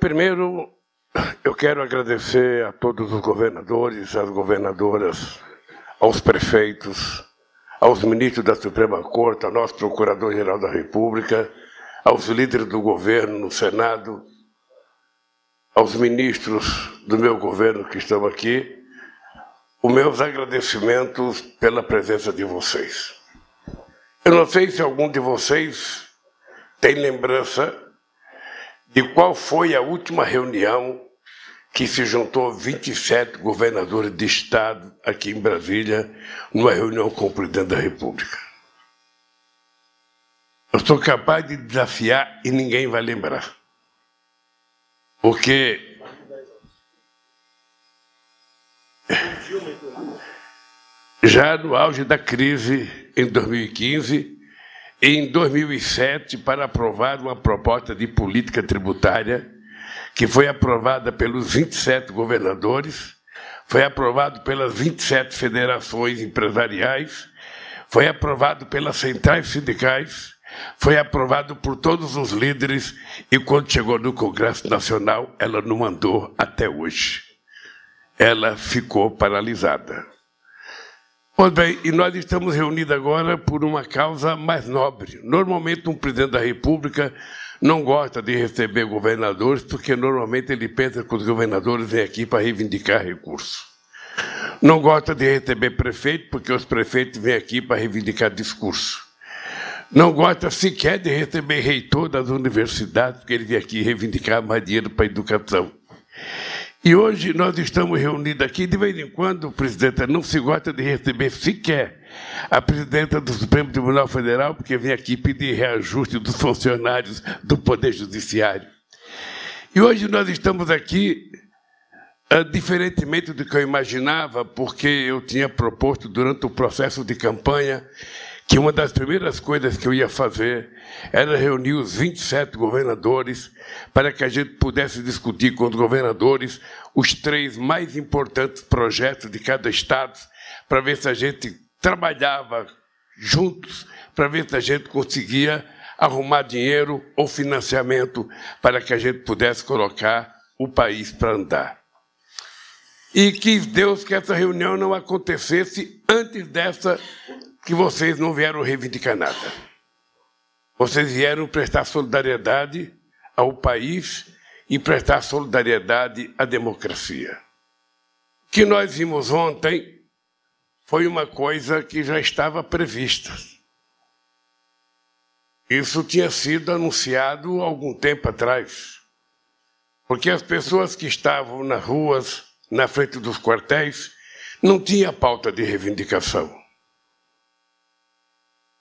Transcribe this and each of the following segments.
Primeiro, eu quero agradecer a todos os governadores, às governadoras, aos prefeitos, aos ministros da Suprema Corte, ao nosso Procurador-Geral da República, aos líderes do governo no Senado, aos ministros do meu governo que estão aqui, os meus agradecimentos pela presença de vocês. Eu não sei se algum de vocês tem lembrança de qual foi a última reunião que se juntou 27 governadores de estado aqui em Brasília, numa reunião com o presidente da República. Eu sou capaz de desafiar e ninguém vai lembrar. Porque já no auge da crise em 2015 e em 2007 para aprovar uma proposta de política tributária que foi aprovada pelos 27 governadores, foi aprovado pelas 27 federações empresariais, foi aprovado pelas centrais sindicais, foi aprovado por todos os líderes e quando chegou no Congresso Nacional, ela não andou até hoje. Ela ficou paralisada. Pois bem, e nós estamos reunidos agora por uma causa mais nobre. Normalmente, um presidente da República não gosta de receber governadores, porque normalmente ele pensa que os governadores vêm aqui para reivindicar recursos. Não gosta de receber prefeito, porque os prefeitos vêm aqui para reivindicar discurso. Não gosta sequer de receber reitor das universidades, porque ele vem aqui reivindicar mais dinheiro para a educação. E hoje nós estamos reunidos aqui, de vez em quando, presidenta, não se gosta de receber sequer a presidenta do Supremo Tribunal Federal, porque vem aqui pedir reajuste dos funcionários do Poder Judiciário. E hoje nós estamos aqui, uh, diferentemente do que eu imaginava, porque eu tinha proposto durante o processo de campanha que uma das primeiras coisas que eu ia fazer era reunir os 27 governadores para que a gente pudesse discutir com os governadores os três mais importantes projetos de cada estado, para ver se a gente trabalhava juntos, para ver se a gente conseguia arrumar dinheiro ou financiamento para que a gente pudesse colocar o país para andar. E quis Deus que essa reunião não acontecesse antes dessa que vocês não vieram reivindicar nada. Vocês vieram prestar solidariedade ao país e prestar solidariedade à democracia. O que nós vimos ontem foi uma coisa que já estava prevista. Isso tinha sido anunciado algum tempo atrás. Porque as pessoas que estavam nas ruas, na frente dos quartéis, não tinham pauta de reivindicação.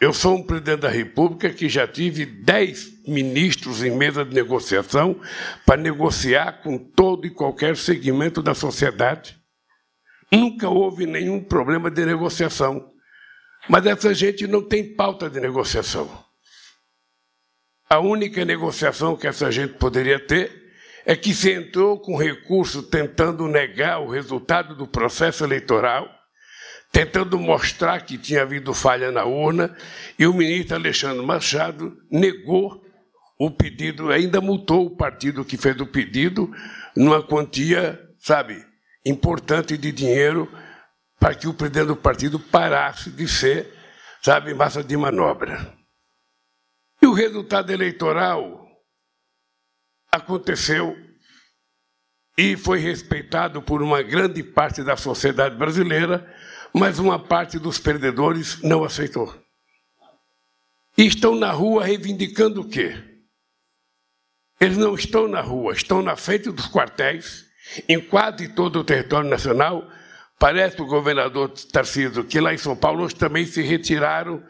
Eu sou um presidente da República que já tive dez ministros em mesa de negociação para negociar com todo e qualquer segmento da sociedade. Nunca houve nenhum problema de negociação. Mas essa gente não tem pauta de negociação. A única negociação que essa gente poderia ter é que se entrou com recurso tentando negar o resultado do processo eleitoral tentando mostrar que tinha havido falha na urna, e o ministro Alexandre Machado negou o pedido, ainda multou o partido que fez o pedido numa quantia, sabe, importante de dinheiro para que o presidente do partido parasse de ser, sabe, massa de manobra. E o resultado eleitoral aconteceu e foi respeitado por uma grande parte da sociedade brasileira, mas uma parte dos perdedores não aceitou. E estão na rua reivindicando o quê? Eles não estão na rua, estão na frente dos quartéis, em quase todo o território nacional. Parece o governador Tarcísio que lá em São Paulo hoje também se retiraram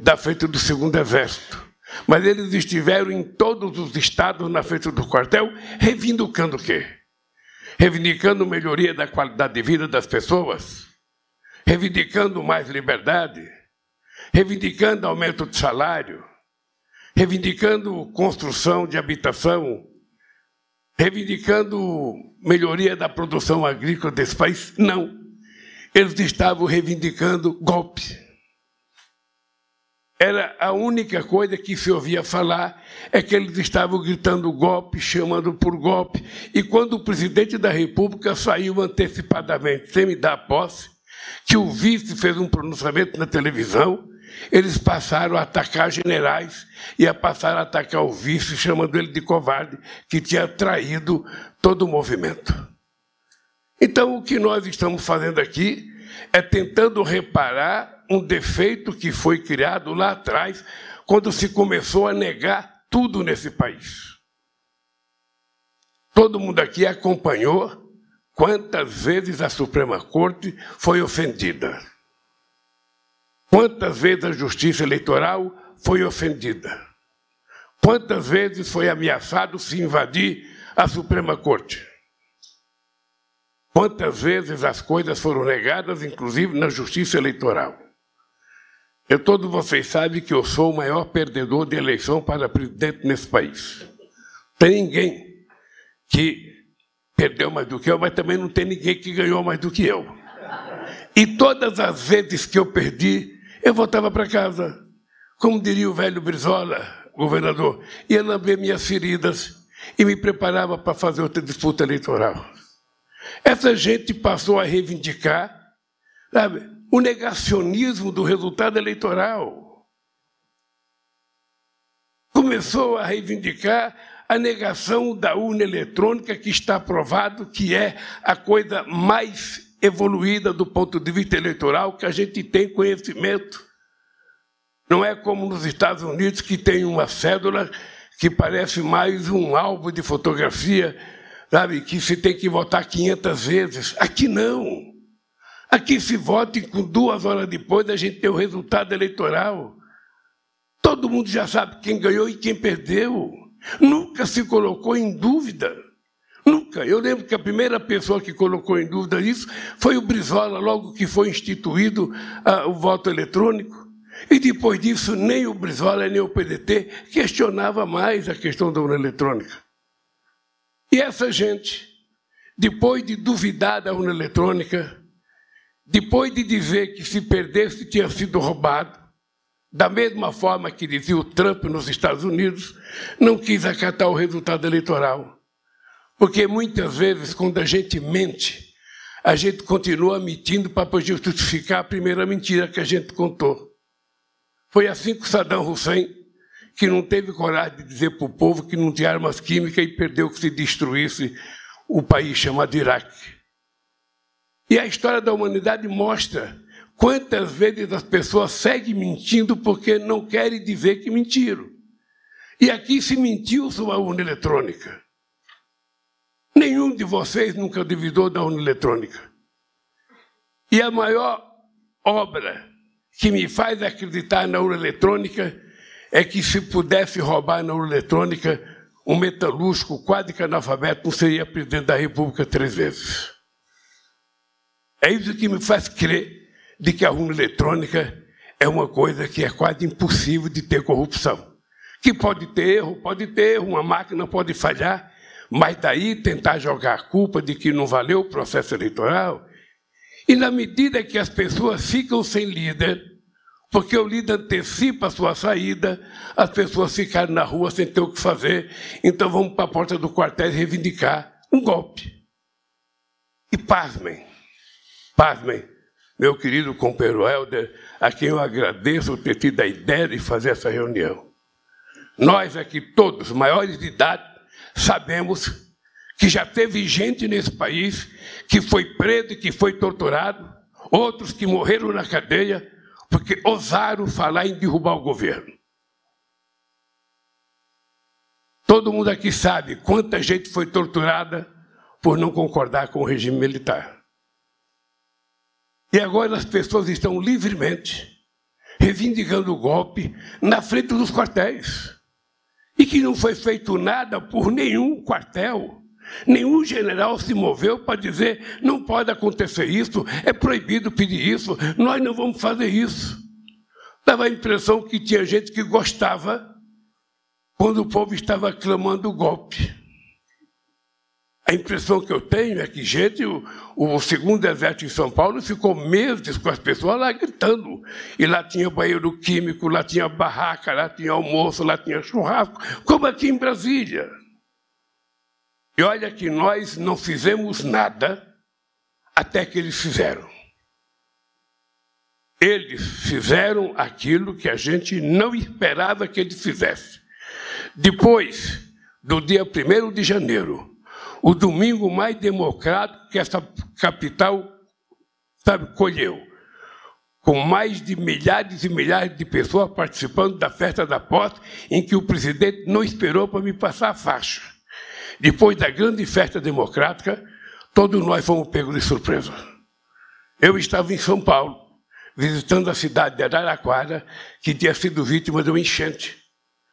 da frente do segundo exército. Mas eles estiveram em todos os estados na frente do quartel, reivindicando o quê? Reivindicando melhoria da qualidade de vida das pessoas, reivindicando mais liberdade, reivindicando aumento de salário, reivindicando construção de habitação, reivindicando melhoria da produção agrícola desse país. Não. Eles estavam reivindicando golpe. Era a única coisa que se ouvia falar é que eles estavam gritando golpe, chamando por golpe. E quando o presidente da República saiu antecipadamente, sem me dar posse, que o vice fez um pronunciamento na televisão, eles passaram a atacar generais e a passar a atacar o vice, chamando ele de covarde, que tinha traído todo o movimento. Então, o que nós estamos fazendo aqui é tentando reparar um defeito que foi criado lá atrás, quando se começou a negar tudo nesse país. Todo mundo aqui acompanhou quantas vezes a Suprema Corte foi ofendida. Quantas vezes a Justiça Eleitoral foi ofendida. Quantas vezes foi ameaçado se invadir a Suprema Corte. Quantas vezes as coisas foram negadas, inclusive na Justiça Eleitoral. Eu, todos vocês sabem que eu sou o maior perdedor de eleição para presidente nesse país. Tem ninguém que perdeu mais do que eu, mas também não tem ninguém que ganhou mais do que eu. E todas as vezes que eu perdi, eu voltava para casa. Como diria o velho Brizola, governador, ia lamber minhas feridas e me preparava para fazer outra disputa eleitoral. Essa gente passou a reivindicar, sabe, o negacionismo do resultado eleitoral. Começou a reivindicar a negação da urna eletrônica, que está provado que é a coisa mais evoluída do ponto de vista eleitoral que a gente tem conhecimento. Não é como nos Estados Unidos, que tem uma cédula que parece mais um álbum de fotografia, sabe, que se tem que votar 500 vezes. Aqui não. Aqui se vota e com duas horas depois a gente tem o resultado eleitoral. Todo mundo já sabe quem ganhou e quem perdeu. Nunca se colocou em dúvida. Nunca. Eu lembro que a primeira pessoa que colocou em dúvida isso foi o Brizola, logo que foi instituído ah, o voto eletrônico. E depois disso, nem o Brizola nem o PDT questionava mais a questão da urna eletrônica. E essa gente, depois de duvidar da urna eletrônica, depois de dizer que se perdesse tinha sido roubado, da mesma forma que dizia o Trump nos Estados Unidos, não quis acatar o resultado eleitoral. Porque muitas vezes, quando a gente mente, a gente continua mentindo para poder justificar a primeira mentira que a gente contou. Foi assim com Saddam Hussein, que não teve coragem de dizer para o povo que não tinha armas químicas e perdeu que se destruísse o país chamado Iraque. E a história da humanidade mostra quantas vezes as pessoas seguem mentindo porque não querem dizer que mentiram. E aqui se mentiu sobre a urna eletrônica. Nenhum de vocês nunca duvidou da urna eletrônica. E a maior obra que me faz acreditar na urna eletrônica é que se pudesse roubar na eletrônica, um metalúrgico quase que analfabeto não seria presidente da República três vezes. É isso que me faz crer de que a urna eletrônica é uma coisa que é quase impossível de ter corrupção. Que pode ter erro, pode ter erro, uma máquina pode falhar, mas daí tentar jogar a culpa de que não valeu o processo eleitoral. E na medida que as pessoas ficam sem líder, porque o líder antecipa a sua saída, as pessoas ficaram na rua sem ter o que fazer, então vamos para a porta do quartel reivindicar um golpe. E pasmem, Pasmem, meu querido companheiro Helder, a quem eu agradeço ter tido a ideia de fazer essa reunião. Nós aqui todos, maiores de idade, sabemos que já teve gente nesse país que foi preso e que foi torturado, outros que morreram na cadeia porque ousaram falar em derrubar o governo. Todo mundo aqui sabe quanta gente foi torturada por não concordar com o regime militar. E agora as pessoas estão livremente reivindicando o golpe na frente dos quartéis. E que não foi feito nada por nenhum quartel. Nenhum general se moveu para dizer não pode acontecer isso, é proibido pedir isso, nós não vamos fazer isso. Dava a impressão que tinha gente que gostava quando o povo estava clamando o golpe. A impressão que eu tenho é que, gente, o, o, segundo exército em São Paulo ficou meses com as pessoas lá gritando. E lá tinha banheiro químico, lá tinha barraca, lá tinha almoço, lá tinha churrasco, como aqui em Brasília. E olha que nós não fizemos nada até que eles fizeram. Eles fizeram aquilo que a gente não esperava que eles fizessem. Depois do dia 1 de janeiro, o domingo mais democrático que essa capital sabe, colheu, com mais de milhares e milhares de pessoas participando da festa da posse, em que o presidente não esperou para me passar a faixa. Depois da grande festa democrática, todos nós fomos pegos de surpresa. Eu estava em São Paulo, visitando a cidade de Araraquara, que tinha sido vítima de uma enchente.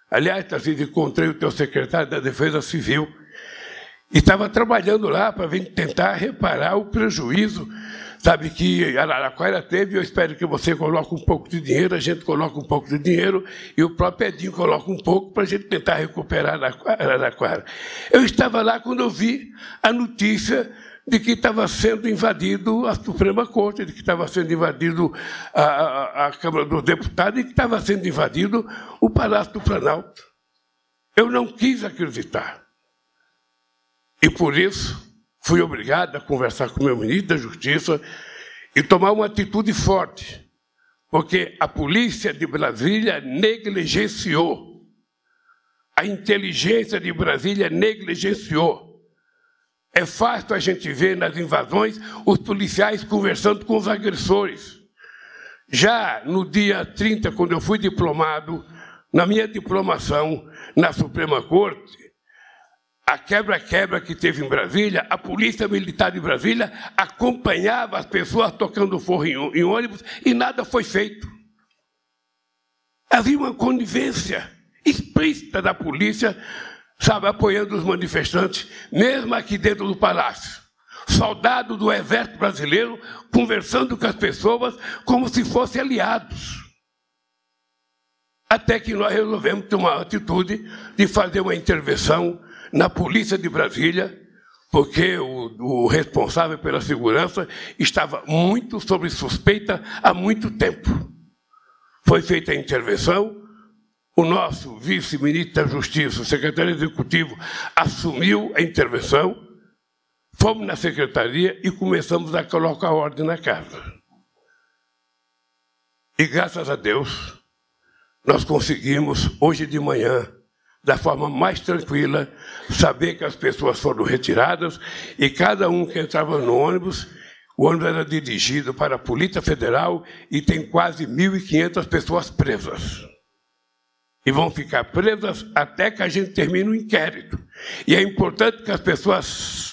Aliás, Tarcísio, encontrei o teu secretário da Defesa Civil, e estava trabalhando lá para tentar reparar o prejuízo, sabe, que Araraquara teve. Eu espero que você coloque um pouco de dinheiro, a gente coloca um pouco de dinheiro e o próprio Edinho coloca um pouco para a gente tentar recuperar Araraquara. Eu estava lá quando eu vi a notícia de que estava sendo invadido a Suprema Corte, de que estava sendo invadido a, a, a Câmara dos Deputados e que estava sendo invadido o Palácio do Planalto. Eu não quis acreditar. E por isso fui obrigado a conversar com o meu ministro da Justiça e tomar uma atitude forte, porque a polícia de Brasília negligenciou, a inteligência de Brasília negligenciou. É fácil a gente ver nas invasões os policiais conversando com os agressores. Já no dia 30, quando eu fui diplomado, na minha diplomação na Suprema Corte, a quebra-quebra que teve em Brasília, a Polícia Militar de Brasília acompanhava as pessoas tocando forro em, ônibus e nada foi feito. Havia uma conivência explícita da polícia, sabe, apoiando os manifestantes, mesmo aqui dentro do palácio. Soldado do exército brasileiro conversando com as pessoas como se fossem aliados. Até que nós resolvemos tomar a atitude de fazer uma intervenção na polícia de Brasília, porque o, o, responsável pela segurança estava muito sob suspeita há muito tempo. Foi feita a intervenção, o nosso vice-ministro da Justiça, o secretário executivo, assumiu a intervenção, fomos na secretaria e começamos a colocar ordem na casa. E graças a Deus, nós conseguimos, hoje de manhã, da forma mais tranquila, saber que as pessoas foram retiradas e cada um que entrava no ônibus, o ônibus era dirigido para a Polícia Federal e tem quase 1.500 pessoas presas. E vão ficar presas até que a gente termine o inquérito. E é importante que as pessoas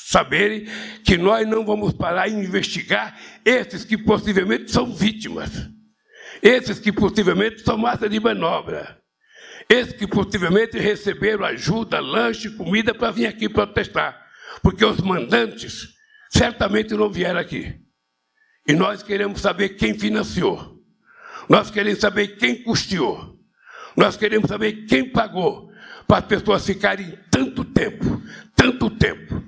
saberem que nós não vamos parar em investigar esses que possivelmente são vítimas. Esses que possivelmente são massa de manobra. Esses que possivelmente receberam ajuda, lanche, comida para vir aqui protestar. Porque os mandantes certamente não vieram aqui. E nós queremos saber quem financiou. Nós queremos saber quem custeou. Nós queremos saber quem pagou para as pessoas ficarem tanto tempo, tanto tempo.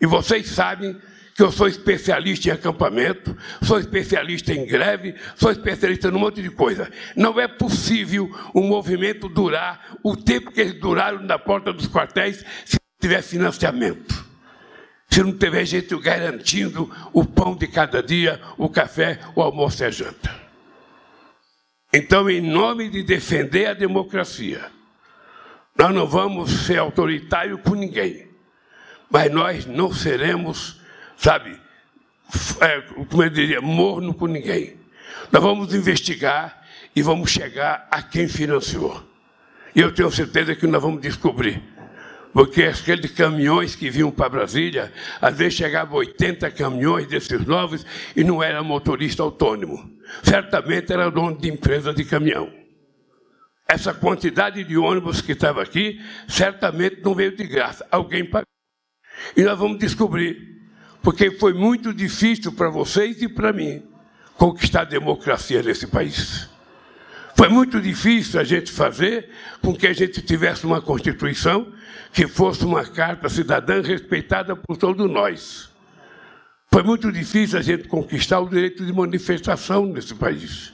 E vocês sabem que eu sou especialista em acampamento, sou especialista em greve, sou especialista num monte de coisa. Não é possível um movimento durar o tempo que eles duraram na porta dos quartéis se tiver financiamento. Se não tiver gente garantindo o pão de cada dia, o café, o almoço e a janta. Então, em nome de defender a democracia, nós não vamos ser autoritários com ninguém, mas nós não seremos sabe, é, como eu diria, morno com ninguém. Nós vamos investigar e vamos chegar a quem financiou. E eu tenho certeza que nós vamos descobrir. Porque aqueles caminhões que vinham para Brasília, às vezes chegavam 80 caminhões desses novos e não era motorista autônomo. Certamente era dono de empresa de caminhão. Essa quantidade de ônibus que estava aqui, certamente não veio de graça. Alguém pagou. E nós vamos descobrir porque foi muito difícil para vocês e para mim conquistar a democracia nesse país. Foi muito difícil a gente fazer com que a gente tivesse uma Constituição que fosse uma carta cidadã respeitada por todos nós. Foi muito difícil a gente conquistar o direito de manifestação nesse país.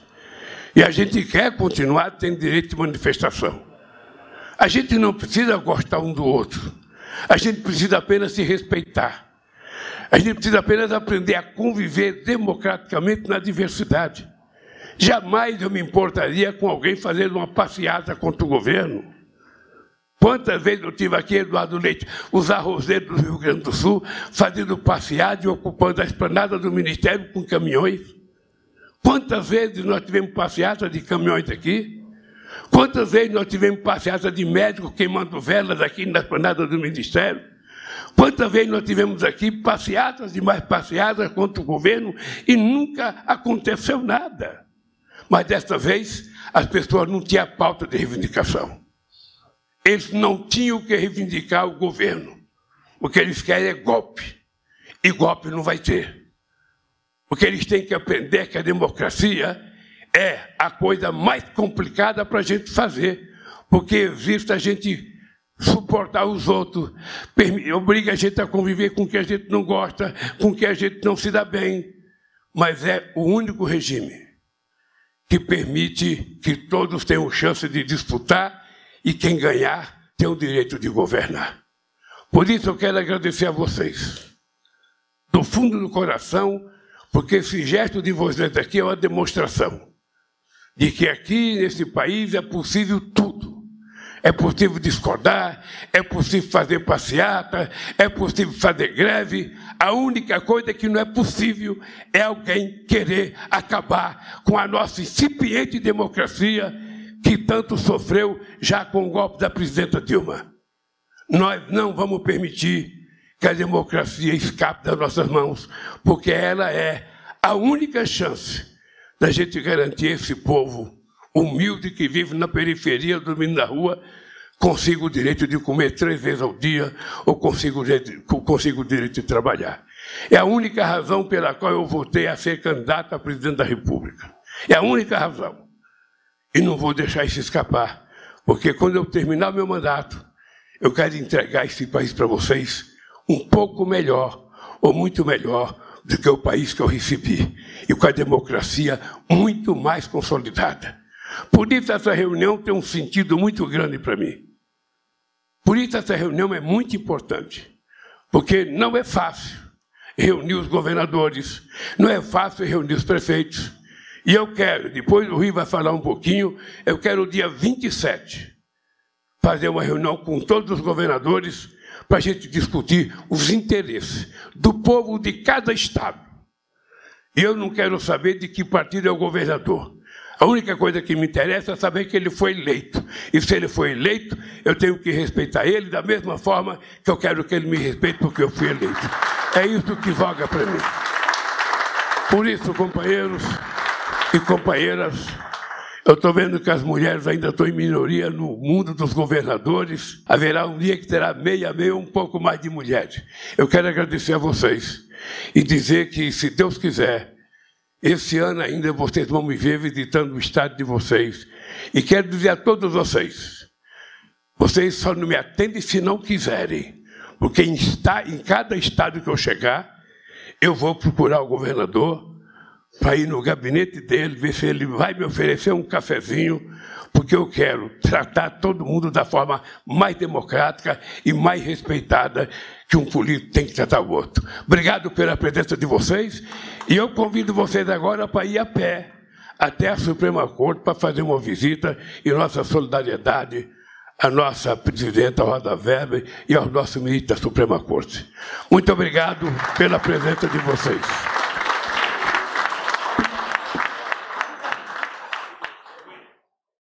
E a gente quer continuar tendo direito de manifestação. A gente não precisa gostar um do outro. A gente precisa apenas se respeitar. A gente precisa apenas aprender a conviver democraticamente na diversidade. Jamais eu me importaria com alguém fazendo uma passeata contra o governo. Quantas vezes eu tive aqui, Eduardo Leite, os arrozeiros do Rio Grande do Sul, fazendo passeada e ocupando a esplanada do Ministério com caminhões? Quantas vezes nós tivemos passeata de caminhões aqui? Quantas vezes nós tivemos passeata de médicos queimando velas aqui na esplanada do Ministério? Quantas vezes nós tivemos aqui passeatas e mais passeatas contra o governo e nunca aconteceu nada? Mas desta vez, as pessoas não tinham pauta de reivindicação. Eles não tinham que reivindicar o governo. O que eles querem é golpe. E golpe não vai ter. O que eles têm que aprender é que a democracia é a coisa mais complicada para a gente fazer. Porque existe a gente suportar os outros, obriga a gente a conviver com o que a gente não gosta, com o que a gente não se dá bem. Mas é o único regime que permite que todos tenham chance de disputar e quem ganhar tem o direito de governar. Por isso eu quero agradecer a vocês, do fundo do coração, porque esse gesto de vocês aqui é uma demonstração de que aqui nesse país é possível tudo. É possível discordar, é possível fazer passeata, é possível fazer greve. A única coisa que não é possível é alguém querer acabar com a nossa incipiente democracia que tanto sofreu já com o golpe da presidenta Dilma. Nós não vamos permitir que a democracia escape das nossas mãos, porque ela é a única chance da gente garantir esse povo humilde que vive na periferia, dormindo na rua, consiga o direito de comer três vezes ao dia ou consiga o, direito, consiga o direito de trabalhar. É a única razão pela qual eu votei a ser candidato a presidente da República. É a única razão. E não vou deixar isso escapar, porque quando eu terminar meu mandato, eu quero entregar esse país para vocês um pouco melhor, ou muito melhor, do que o país que eu recebi, e com a democracia muito mais consolidada. Por isso, essa reunião tem um sentido muito grande para mim. Por isso, essa reunião é muito importante, porque não é fácil reunir os governadores, não é fácil reunir os prefeitos. E eu quero, depois o Rio vai falar um pouquinho, eu quero dia 27 fazer uma reunião com todos os governadores para a gente discutir os interesses do povo de cada estado. E eu não quero saber de que partido é o governador. A única coisa que me interessa é saber que ele foi eleito. E se ele foi eleito, eu tenho que respeitar ele da mesma forma que eu quero que ele me respeite porque eu fui eleito. É isso que voga para mim. Por isso, companheiros e companheiras, eu estou vendo que as mulheres ainda estão em minoria no mundo dos governadores. Haverá um dia que terá meia meia um pouco mais de mulheres. Eu quero agradecer a vocês e dizer que, se Deus quiser, esse ano ainda vocês vão me ver visitando o estado de vocês. E quero dizer a todos vocês: vocês só não me atendem se não quiserem. Porque em, em cada estado que eu chegar, eu vou procurar o governador para ir no gabinete dele, ver se ele vai me oferecer um cafezinho, porque eu quero tratar todo mundo da forma mais democrática e mais respeitada que um político tem que tratar o outro. Obrigado pela presença de vocês e eu convido vocês agora para ir a pé até a Suprema Corte para fazer uma visita e nossa solidariedade à nossa presidenta Roda Weber e ao nosso ministro da Suprema Corte. Muito obrigado pela presença de vocês.